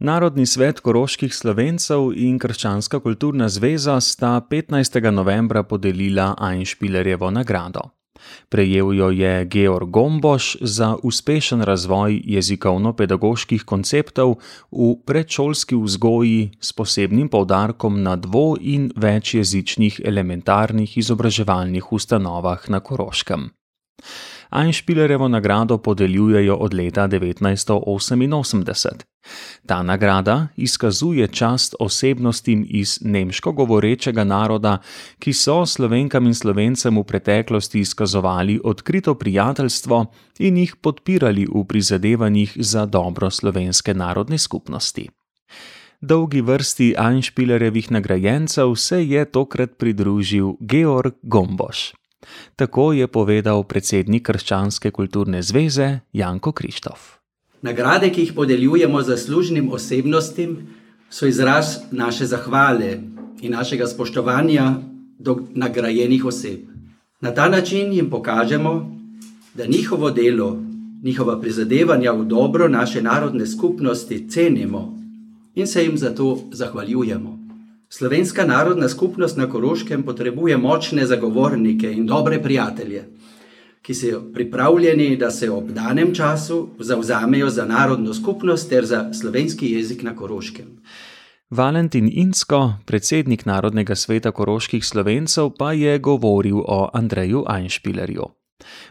Narodni svet koroških slovencev in Krščanska kulturna zveza sta 15. novembra podelila Einspielerjevo nagrado. Prejel jo je Georg Gomboš za uspešen razvoj jezikovno-pedagoških konceptov v predšolski vzgoji s posebnim poudarkom na dvo- in večjezičnih elementarnih izobraževalnih ustanovah na Koroškem. Einspielerjevo nagrado podeljujejo od leta 1988. Ta nagrada izkazuje čast osebnostim iz nemško govorečega naroda, ki so slovenkam in slovencem v preteklosti izkazovali odkrito prijateljstvo in jih podpirali v prizadevanjih za dobro slovenske narodne skupnosti. Dolgi vrsti Einspielerjevih nagrajencev se je tokrat pridružil Georg Gomboš. Tako je povedal predsednik Krščanske kulturne zveze Janko Krištof. Nagrade, ki jih podeljujemo zaslužnim osebnostim, so izraz naše zahvale in našega spoštovanja do nagrajenih oseb. Na ta način jim pokažemo, da njihovo delo, njihova prizadevanja v dobro naše narodne skupnosti cenimo in se jim za to zahvaljujemo. Slovenska narodna skupnost na Koroškem potrebuje močne zagovornike in dobre prijatelje, ki so pripravljeni, da se ob danem času zauzamejo za narodno skupnost ter za slovenski jezik na Koroškem. Valentin Insko, predsednik Narodnega sveta koroških slovencev, pa je govoril o Andreju Einspielerju.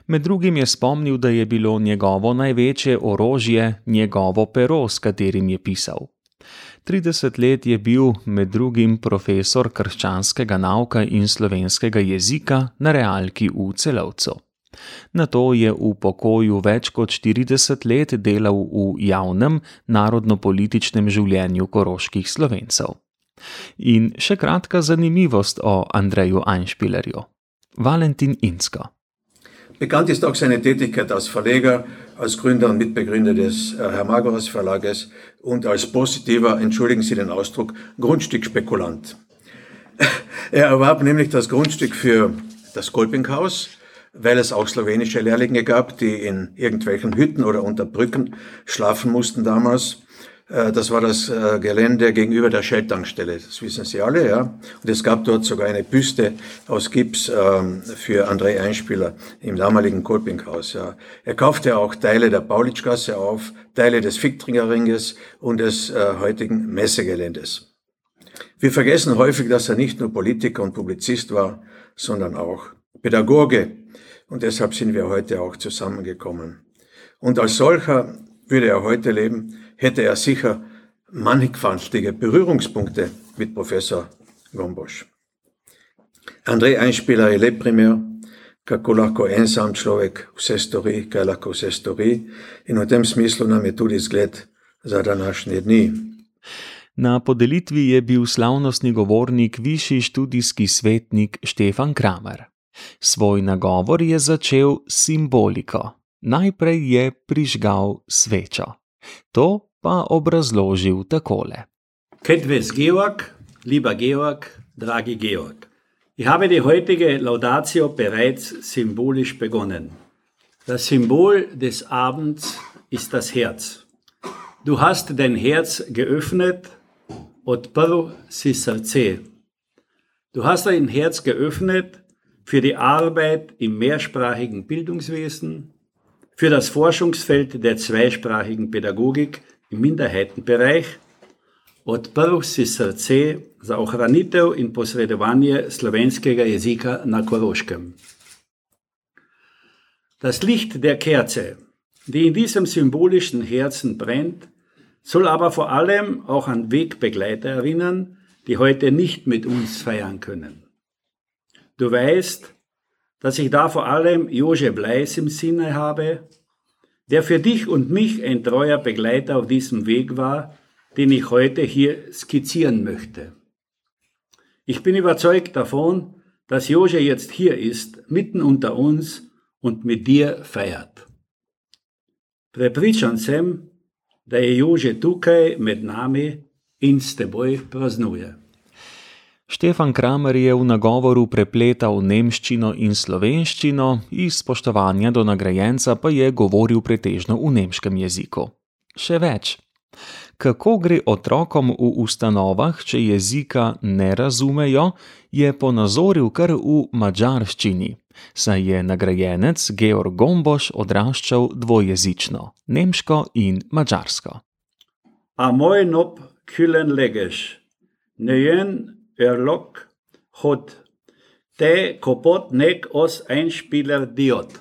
Med drugim je spomnil, da je bilo njegovo največje orožje njegovo pero, s katerim je pisal. 30 let je bil med drugim profesor krščanskega nauka in slovenskega jezika na realki v Celovcu. Na to je v pokoju več kot 40 let delal v javnem narodno-političnem življenju koroških slovencev. In še kratka zanimivost o Andreju Einspielerju. Valentin Insko. Bekannt ist auch seine Tätigkeit als Verleger, als Gründer und Mitbegründer des äh, Hermagoras Verlages und als positiver, entschuldigen Sie den Ausdruck, Grundstückspekulant. er erwarb nämlich das Grundstück für das Kolpinghaus, weil es auch slowenische Lehrlinge gab, die in irgendwelchen Hütten oder unter Brücken schlafen mussten damals. Äh, das war das äh, Gelände gegenüber der Shell-Tankstelle. Das wissen Sie alle, ja. Und es gab dort sogar eine Büste aus Gips ähm, für André Einspieler im damaligen Kolpinghaus, ja. Er kaufte auch Teile der Paulitschgasse auf, Teile des Fichtringerringes und des äh, heutigen Messegeländes. Wir vergessen häufig, dass er nicht nur Politiker und Publizist war, sondern auch Pädagoge. Und deshalb sind wir heute auch zusammengekommen. Und als solcher würde er heute leben, hätte er sicher mannigfaltige Berührungspunkte mit Professor Gombosch. Andrej Einspieler je lep primer, kako lahko en sam človek vse stori, kaj lahko vse stori, in v tem smislu nam je tudi zgled za današnje dni. Na podelitvi je bil slavnostni govornik višji študijski svetnik Štefan Kramer. Svoj nagovor je začel simboliko. Najprej je prižgal svečo. To pa obrazložil takole. Kedves Georg, lieber Georg, dragi Georg. Ich habe die heutige Laudatio bereits symbolisch begonnen. Das Symbol des Abends ist das Herz. Du hast dein Herz geöffnet, odprl si srce. Du hast dein Herz geöffnet für die Arbeit im mehrsprachigen Bildungswesen, für das Forschungsfeld der zweisprachigen Pädagogik im Minderheitenbereich odprl si srce za ohranitev in posredovanje slovenskega jezika na Koroškem. Das Licht der Kerze, die in diesem symbolischen Herzen brennt, soll aber vor allem auch an Wegbegleiter erinnern, die heute nicht mit uns feiern können. Du weißt, dass ich da vor allem Jože Bleis im Sinne habe, der für dich und mich ein treuer Begleiter auf diesem Weg war, den ich heute hier skizzieren möchte. Ich bin überzeugt davon, dass Jože jetzt hier ist, mitten unter uns und mit dir feiert. Prepričan sem, da je Jože tukaj med nami in s teboj praznuje. Štefan Kramer je v nagovoru prepletal nemščino in slovenščino, iz spoštovanja do nagrajenca pa je govoril pretežno v nemškem jeziku. Še več, Kako gre otrokom v ustanovah, če jezika ne razumejo, je ponazoril kar v mačarščini, saj je nagrajenec Georg Gomboš odraščal dvojezično, nemško in mačarsko. A moj nob külen legeš, nejen Airlock Hot. Te kopot nek os einspieler diot.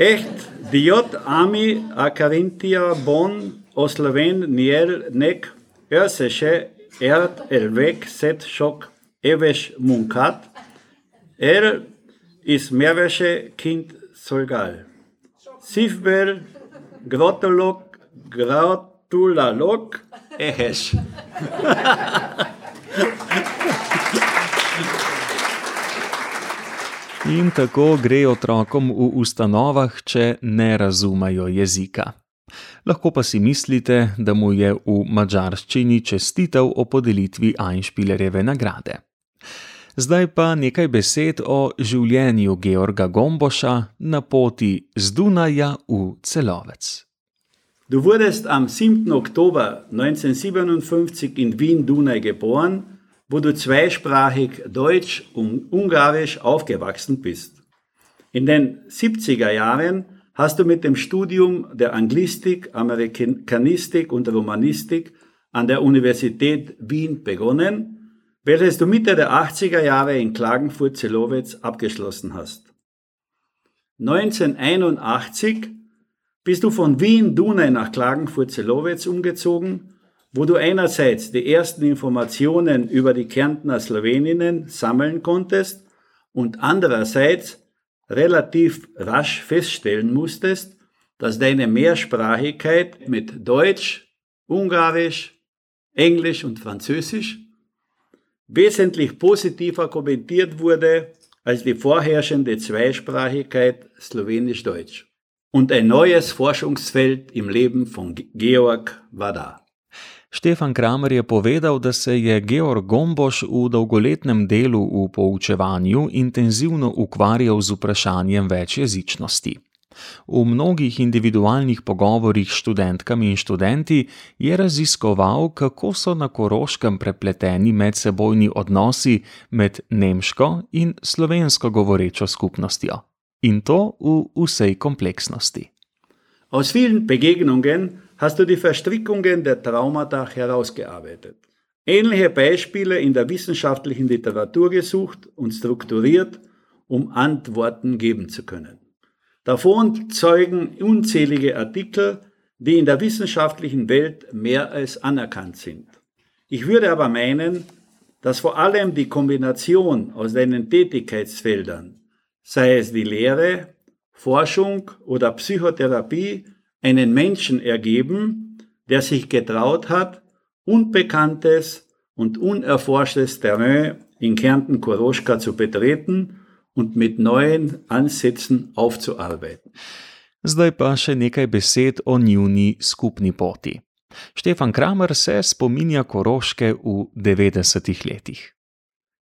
Echt diot ami akarintia bon osloven niel nek örseche erd elvek set shock evesh munkat. Er is merwesche kind solgal. Sifbel grotelok gratulalok ehes. In tako gre otrokom v ustanovah, če ne razumejo jezika. Lahko pa si mislite, da mu je v mačarščini čestitev o podelitvi Einspielerjeve nagrade. Zdaj pa nekaj besed o življenju Georga Gomboša na poti z Dunaja v celovec. Du wurdest am 7. Oktober 1957 in Wien-Dunaj geboren, wo du zweisprachig Deutsch und Ungarisch aufgewachsen bist. In den 70er Jahren hast du mit dem Studium der Anglistik, Amerikanistik und Romanistik an der Universität Wien begonnen, welches du Mitte der 80er Jahre in Klagenfurt-Zelowitz abgeschlossen hast. 1981 bist du von Wien-Dunaj nach Klagenfurt-Zelowitz umgezogen wo du einerseits die ersten Informationen über die Kärntner Sloweninnen sammeln konntest und andererseits relativ rasch feststellen musstest, dass deine Mehrsprachigkeit mit Deutsch, Ungarisch, Englisch und Französisch wesentlich positiver kommentiert wurde als die vorherrschende Zweisprachigkeit Slowenisch-Deutsch. Und ein neues Forschungsfeld im Leben von Georg war da. Štefan Kramer je povedal, da se je Georg Gomboš v dolgoletnem delu v poučevanju intenzivno ukvarjal z vprašanjem večjezičnosti. V mnogih individualnih pogovorih s študentkami in študenti je raziskoval, kako so na Koroškem prepleteni medsebojni odnosi med nemško in slovensko govorečo skupnostjo. In to v vsej kompleksnosti. Aus vielen Begegnungen hast du die Verstrickungen der Traumata herausgearbeitet. Ähnliche Beispiele in der wissenschaftlichen Literatur gesucht und strukturiert, um Antworten geben zu können. Davon zeugen unzählige Artikel, die in der wissenschaftlichen Welt mehr als anerkannt sind. Ich würde aber meinen, dass vor allem die Kombination aus deinen Tätigkeitsfeldern, sei es die Lehre, Forschung oder Psychotherapie, einen Menschen ergeben, der sich getraut hat, unbekanntes und unerforschtes Terrain in Kärnten Koroschka zu betreten und mit neuen Ansätzen aufzuarbeiten. Zdaj pa še nekaj besed o njuni skupni poti. Štefan Kramer se spominja Koroške v 90-ih letih.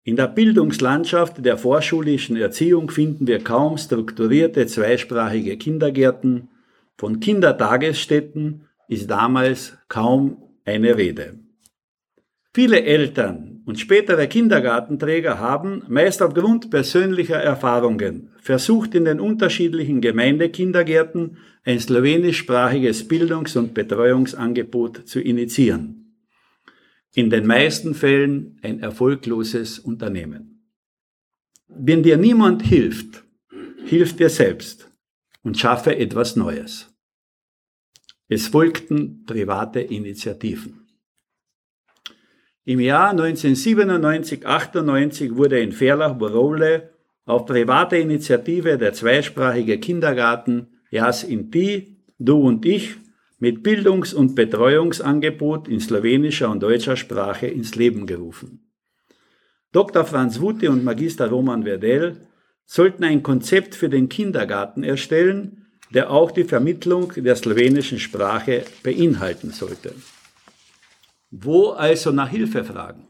In der Bildungslandschaft der vorschulischen Erziehung finden wir kaum strukturierte zweisprachige Kindergärten, Von Kindertagesstätten ist damals kaum eine Rede. Viele Eltern und spätere Kindergartenträger haben, meist aufgrund persönlicher Erfahrungen, versucht in den unterschiedlichen Gemeindekindergärten ein slowenischsprachiges Bildungs- und Betreuungsangebot zu initiieren. In den meisten Fällen ein erfolgloses Unternehmen. Wenn dir niemand hilft, hilf dir selbst und schaffe etwas Neues. Es folgten private Initiativen. Im Jahr 1997-98 wurde in Verlach-Borole auf private Initiative der zweisprachige Kindergarten Jas Inti, Du und Ich mit Bildungs- und Betreuungsangebot in slowenischer und deutscher Sprache ins Leben gerufen. Dr. Franz Wutte und Magister Roman Werdell sollten ein Konzept für den Kindergarten erstellen, der auch die Vermittlung der slowenischen Sprache beinhalten sollte. Wo also nach Hilfe fragen?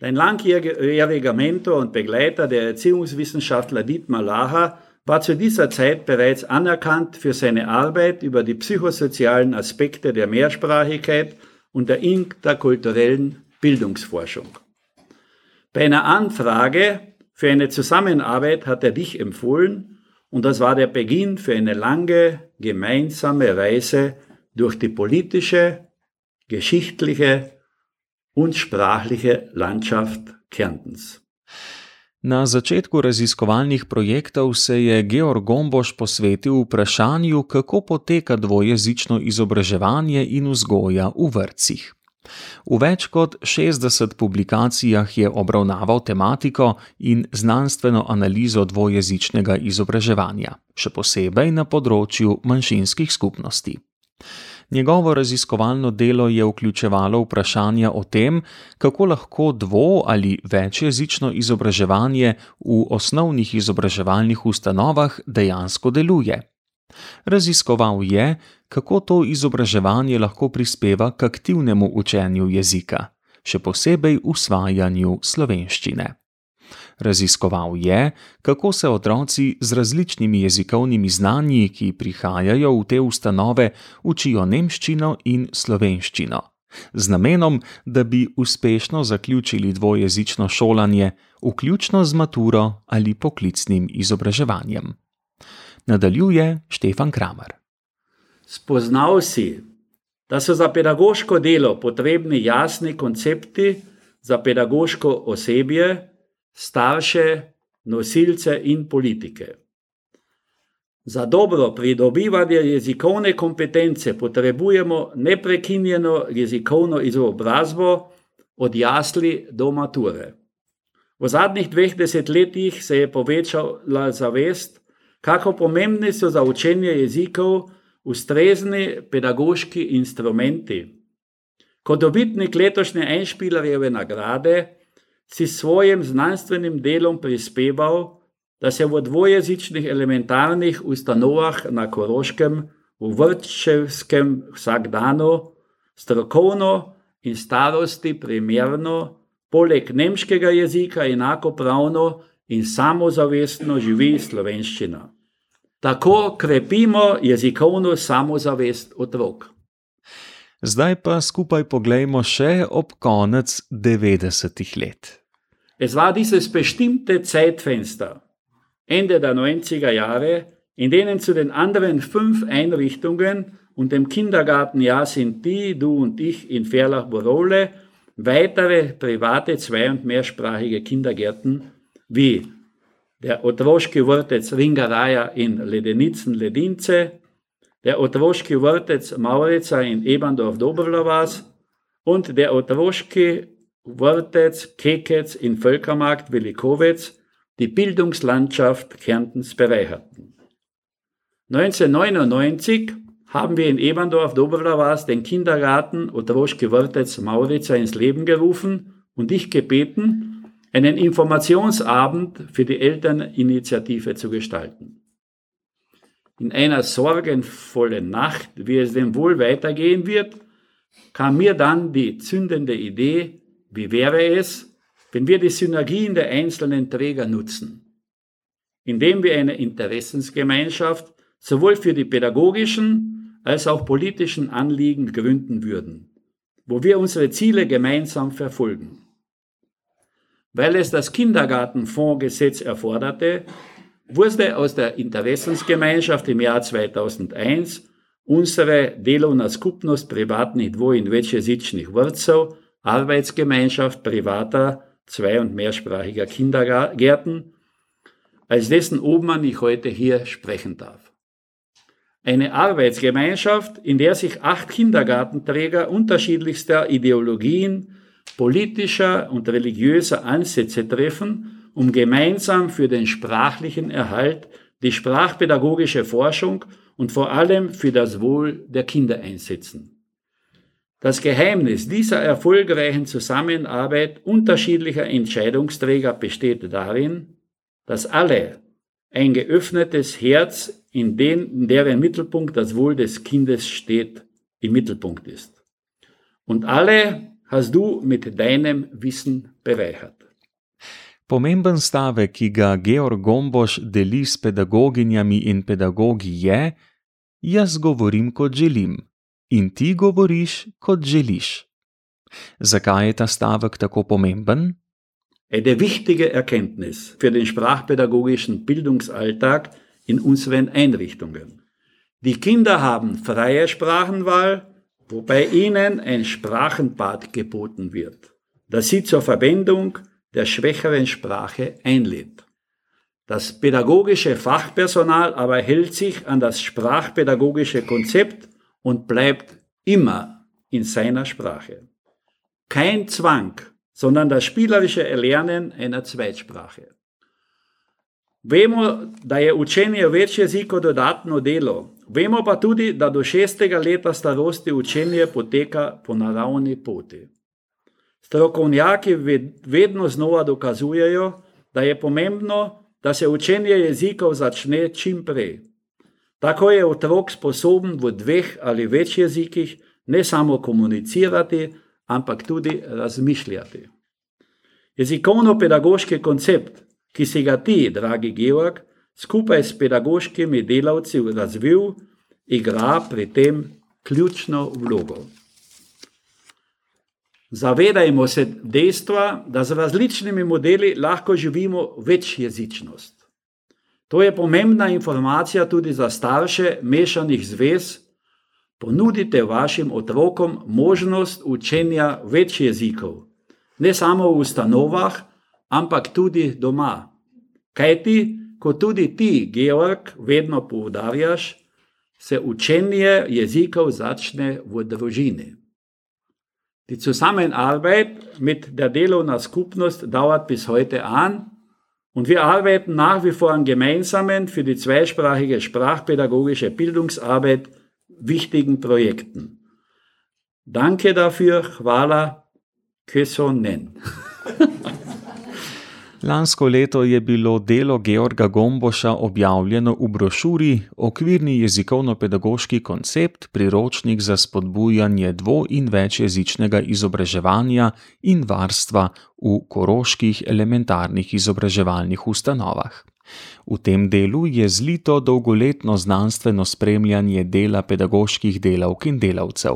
Dein langjähriger Mentor und Begleiter, der Erziehungswissenschaftler Dietmar Laha, war zu dieser Zeit bereits anerkannt für seine Arbeit über die psychosozialen Aspekte der Mehrsprachigkeit und der interkulturellen Bildungsforschung. Bei einer Anfrage für eine Zusammenarbeit hat er dich empfohlen und das war der Beginn für eine lange gemeinsame Reise durch die politische, geschichtliche und sprachliche Landschaft Kärntens. Na začetku raziskovalnih projektov se je Georg Gomboš posvetil vprašanju, kako poteka dvojezično izobraževanje in vzgoja v vrtcih. V več kot 60 publikacijah je obravnaval tematiko in znanstveno analizo dvojezičnega izobraževanja, še posebej na področju manjšinskih skupnosti. Njegovo raziskovalno delo je vključevalo vprašanja o tem, kako lahko dvo- ali večjezično izobraževanje v osnovnih izobraževalnih ustanovah dejansko deluje. Raziskoval je, kako to izobraževanje lahko prispeva k aktivnemu učenju jezika, še posebej usvajanju slovenščine. Raziskoval je, kako se otroci z različnimi jezikovnimi znanji, ki prihajajo v te ustanove, učijo nemščino in slovenščino, z namenom, da bi uspešno zaključili dvojezično šolanje, vključno z maturo ali poklicnim izobraževanjem. Nadaljuje Štefan Kramer. Spoznal si, da so za pedagoško delo potrebni jasni koncepti za pedagoško osebje, starše, nosilce in politike. Za dobro pridobivanje jezikovne kompetence potrebujemo neprekinjeno jezikovno izobrazbo od jasli do mature. V zadnjih dveh desetletjih se je povečala zavest, kako pomembni so za učenje jezikov ustrezni pedagoški instrumenti. Kot dobitnik letošnje Enšpilarjeve nagrade si svojim znanstvenim delom prispeval, da se v dvojezičnih elementarnih ustanovah na Koroškem, v vrtčevskem vsakdanu, strokovno in starosti primerno, poleg nemškega jezika enakopravno in samozavestno živi slovenščina. Tako krepimo jezikovno samozavest otrok. Zdaj pa skupaj pogledajmo še ob konec 90-ih let. Es war dieses bestimmte Zeitfenster, Ende der 90er Jahre, in denen zu den anderen fünf Einrichtungen und dem Kindergartenjahr sind die, du und ich in Verlach-Borole weitere private zwei- und mehrsprachige Kindergärten wie der Otroschki Wortec Ringaraja in Ledenitzen-Ledince, der Otroschki Wortec Mauritza in Eberndorf-Doberlawas und der Otroschki Wortec, Keketz in Völkermarkt Willikowitz die Bildungslandschaft Kärntens bereicherten. 1999 haben wir in Eberndorf Dobrlawas den Kindergarten. Otroschke Wortec Mauritzer ins Leben gerufen. Und dich gebeten, einen Informationsabend für die Elterninitiative zu gestalten. In einer sorgenvollen Nacht, wie es dem wohl weitergehen wird, kam mir dann die zündende Idee, wie wäre es, wenn wir die Synergien der einzelnen Träger nutzen, indem wir eine Interessensgemeinschaft sowohl für die pädagogischen als auch politischen Anliegen gründen würden, wo wir unsere Ziele gemeinsam verfolgen. Weil es das Kindergartenfondsgesetz erforderte, wurde aus der Interessensgemeinschaft im Jahr 2001 unsere Delovna skupnost privatnih dvo- in večjezičnih vrtcev Arbeitsgemeinschaft privater zwei- und mehrsprachiger Kindergärten, als dessen Obmann ich heute hier sprechen darf. Eine Arbeitsgemeinschaft, in der sich acht Kindergartenträger unterschiedlichster Ideologien, politischer und religiöser Ansätze treffen, um gemeinsam für den sprachlichen Erhalt, die sprachpädagogische Forschung und vor allem für das Wohl der Kinder einsetzen. Das Geheimnis dieser erfolgreichen Zusammenarbeit unterschiedlicher Entscheidungsträger besteht darin, dass alle ein geöffnetes Herz, in, den, in deren Mittelpunkt das Wohl des Kindes steht, im Mittelpunkt ist. Und alle hast du mit deinem Wissen bereichert. Pomemben stavek, ki ga Georg Gomboš deli s pedagoginjami in pedagogi, je: Jaz govorim, kot želim, in ti govoriš, kot želiš. Zakaj je ta stavek tako pomemben? Eine wichtige Erkenntnis für den sprachpädagogischen Bildungsalltag in unseren Einrichtungen. Die Kinder haben freie Sprachenwahl, wobei ihnen ein Sprachenbad geboten wird, das sie zur Verwendung der schwächeren Sprache einlädt. Das pädagogische Fachpersonal aber hält sich an das sprachpädagogische Konzept und bleibt immer in seiner Sprache. Kein Zwang, sondern das spielerische Erlernen einer Zweitsprache. Vemo, da je učenje več jezikov dodatno delo, vemo pa tudi, da do šestega leta starosti učenje poteka po naravni poti. Strokovnjaki vedno znova dokazujejo, da je pomembno, da se učenje jezikov začne čim prej. Tako je otrok sposoben v dveh ali več jezikih ne samo komunicirati, ampak tudi razmišljati. Jezikovno-pedagoški koncept ki si ga ti, dragi Georg, skupaj s pedagoškimi delavci razvil, igra pri tem ključno vlogo. Zavedajmo se dejstva, da z različnimi modeli lahko živimo večjezičnost. To je pomembna informacija tudi za starše mešanih zvez. Ponudite vašim otrokom možnost učenja več jezikov, ne samo v ustanovah, ampak tudi doma. Kaj ti, kot tudi ti, Georg, vedno poudarjaš, se učenje jezikov začne v družini. Die Zusammenarbeit mit der Deloner Skupnost dauert bis heute an und wir arbeiten nach wie vor an gemeinsamen für die zweisprachige sprachpädagogische Bildungsarbeit wichtigen Projekten. Danke dafür, hvala, Kösonen. Lansko leto je bilo delo Georga Gomboša objavljeno v brošuri Okvirni jezikovno-pedagoški koncept, priročnik za spodbujanje dvo- in večjezičnega izobraževanja in varstva v koroških elementarnih izobraževalnih ustanovah. V tem delu je zlito dolgoletno znanstveno spremljanje dela pedagoških delavk in delavcev.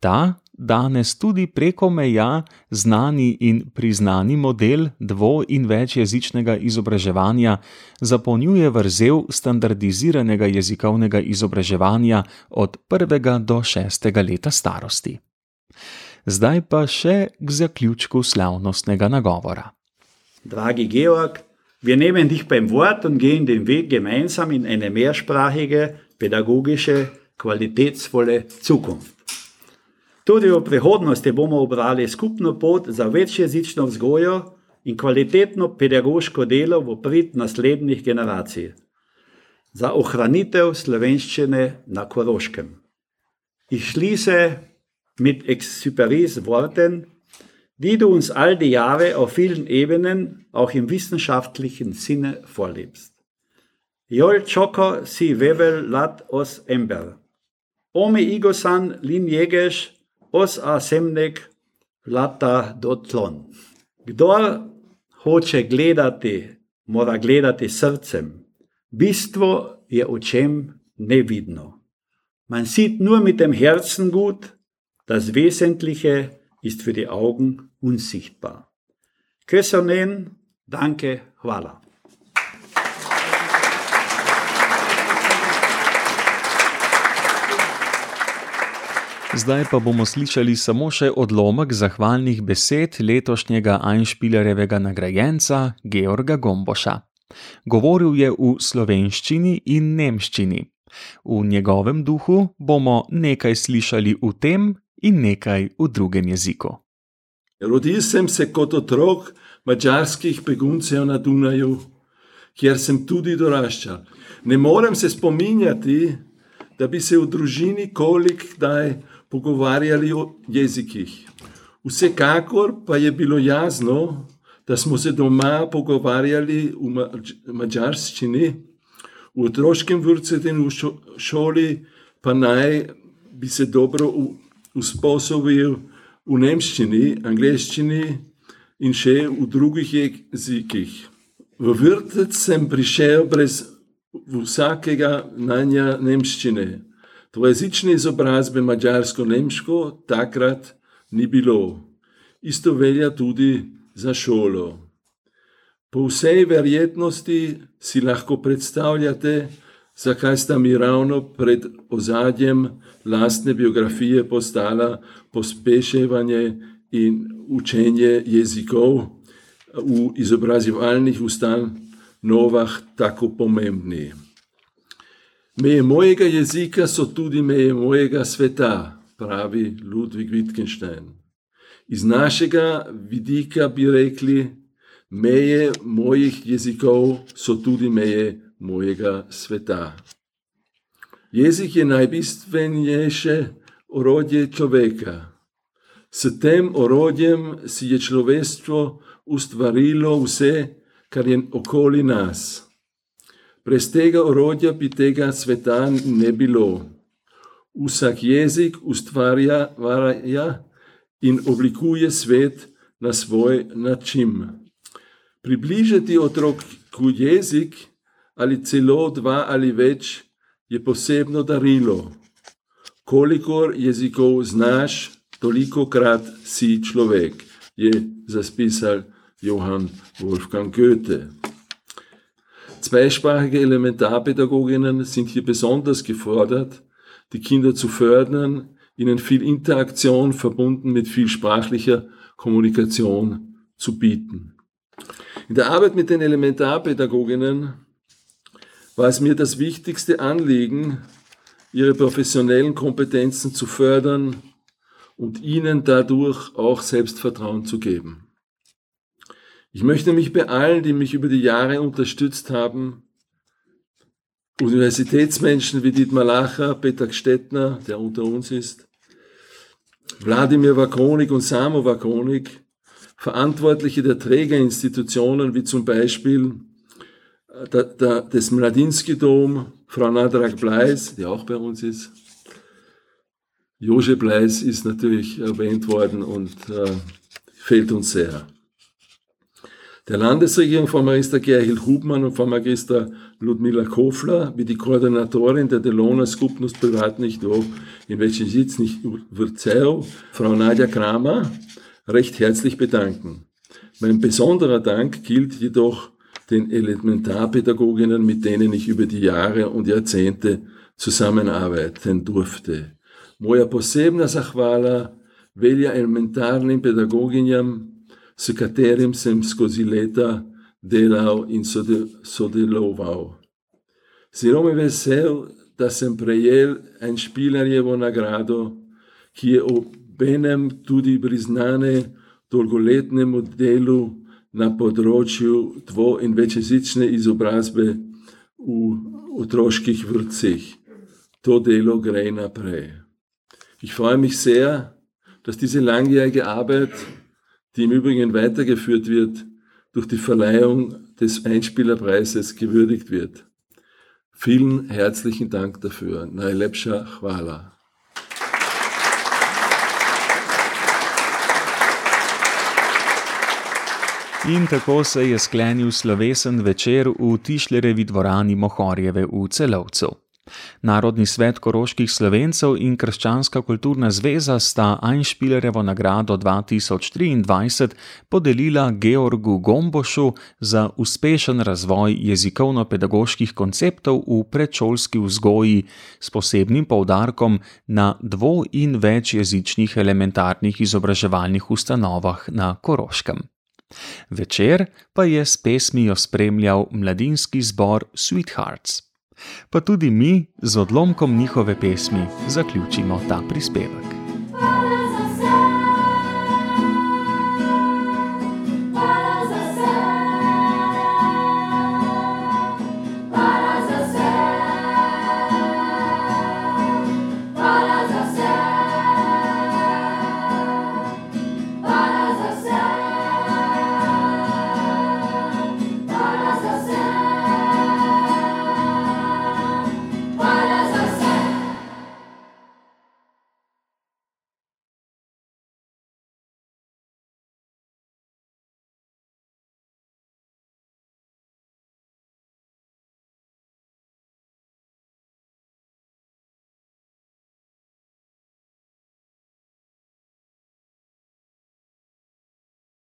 Ta danes tudi preko meja znani in priznani model dvo- in večjezičnega izobraževanja zapolnjuje vrzel standardiziranega jezikovnega izobraževanja od prvega do šestega leta starosti. Zdaj pa še k zaključku slavnostnega nagovora. Dragi Georg, wir nehmen dich beim Wort und gehen den Weg gemeinsam in eine mehrsprachige, pädagogische, qualitätsvolle Zukunft. Tudi v prihodnosti bomo obrali skupno pot za večjezično vzgojo in kvalitetno pedagoško delo v prid naslednjih generacij, za ohranitev slovenščine na Koroškem. Ich schließe mit Exuperis Worten, die du uns all die Jahre auf vielen Ebenen, auch im wissenschaftlichen Sinne, vorlebst. Jol Choko si vevel lat os ember. Ome Igosan lin jegesh os a semnek lata do tlon. Kdor hoče gledati, mora gledati srcem. Bistvo je očem nevidno. Man sieht nur mit dem Herzen gut, das Wesentliche ist für die Augen unsichtbar. Köszönen, danke, hvala. Zdaj pa bomo slišali samo še odlomek zahvalnih besed letošnjega Einspielerjevega nagrajenca Georga Gomboša. Govoril je v slovenščini in nemščini. V njegovem duhu bomo nekaj slišali v tem in nekaj v drugem jeziku. Rodil sem se kot otrok mačarskih beguncev na Dunaju, kjer sem tudi doraščal. Ne morem se spominjati, da bi se v družini kolik kdaj pogovarjali o jezikih. Vsekakor pa je bilo jasno, da smo se doma pogovarjali v mač mačarščini, v otroškem vrtu in v šo šoli, pa naj bi se dobro usposobil v nemščini, angleščini in še v drugih jezikih. V vrtec sem prišel brez vsakega znanja nemščine. Dvojezične izobrazbe mađarsko-nemško takrat ni bilo. Isto velja tudi za šolo. Po vsej verjetnosti si lahko predstavljate, zakaj sta mi ravno pred ozadjem lastne biografije postala pospeševanje in učenje jezikov v izobraževalnih ustanovah tako pomembni. Meje mojega jezika so tudi meje mojega sveta, pravi Ludwig Wittgenstein. Iz našega vidika bi rekli, meje mojih jezikov so tudi meje mojega sveta. Jezik je najbistvenejše orodje človeka. S tem orodjem si je človeštvo ustvarilo vse, kar je okoli nas. Brez tega orodja bi tega sveta ne bilo. Vsak jezik ustvarja varja in oblikuje svet na svoj način. Približati otroku jezik ali celo dva ali več je posebno darilo. Kolikor jezikov znaš, toliko krat si človek, je zapisal Johann Wolfgang Goethe. Zweisprachige Elementarpädagoginnen sind hier besonders gefordert, die Kinder zu fördern, ihnen viel Interaktion verbunden mit viel sprachlicher Kommunikation zu bieten. In der Arbeit mit den Elementarpädagoginnen war es mir das wichtigste Anliegen, ihre professionellen Kompetenzen zu fördern und ihnen dadurch auch Selbstvertrauen zu geben. Ich möchte mich bei allen, die mich über die Jahre unterstützt haben, Universitätsmenschen wie Dietmar Lacher, Peter Gstettner, der unter uns ist, Wladimir Wakonik und Samo Wakonik, Verantwortliche der Trägerinstitutionen wie zum Beispiel äh, der, der, des Mladinsky-Dom, Frau Nadrak Bleis, die auch bei uns ist. Jože Bleis ist natürlich erwähnt worden und äh, fehlt uns sehr. Der Landesregierung von Magister Gerhild Hubmann und von Magister Ludmila Kofler, wie die Koordinatorin der Delona Skupnus Privat nicht wo, in welchem Sitz nicht Wurzeu, Frau Nadja Kramer, recht herzlich bedanken. Mein besonderer Dank gilt jedoch den Elementarpädagoginnen, mit denen ich über die Jahre und Jahrzehnte zusammenarbeiten durfte. Moja posebna zahvala velja elementarnim pedagoginjam, s katerim sem skozi leta delal in sodeloval. Zelo me vesel, da sem prejel en špilarjevo nagrado, ki je obenem tudi priznane dolgoletnemu delu na področju dvo- in večjezične izobrazbe v otroških vrtcih. To delo gre naprej. Ich freue mich sehr, dass diese langjährige Arbeit, die im Übrigen weitergeführt wird, durch die Verleihung des Einspielerpreises gewürdigt wird. Vielen herzlichen Dank dafür. Najlepša hvala. In tako se je sklenil slovesen večer v Tišlerevi dvorani Mohorjeve v Celovcu. Narodni svet koroških slovencev in Krščanska kulturna zveza sta Einspielerjevo nagrado 2023 podelila Georgu Gombošu za uspešen razvoj jezikovno-pedagoških konceptov v predšolski vzgoji s posebnim poudarkom na dvo- in večjezičnih elementarnih izobraževalnih ustanovah na Koroškem. Večer pa je s pesmijo spremljal mladinski zbor Sweethearts. Pa tudi mi z odlomkom njihove pesmi zaključimo ta prispevek.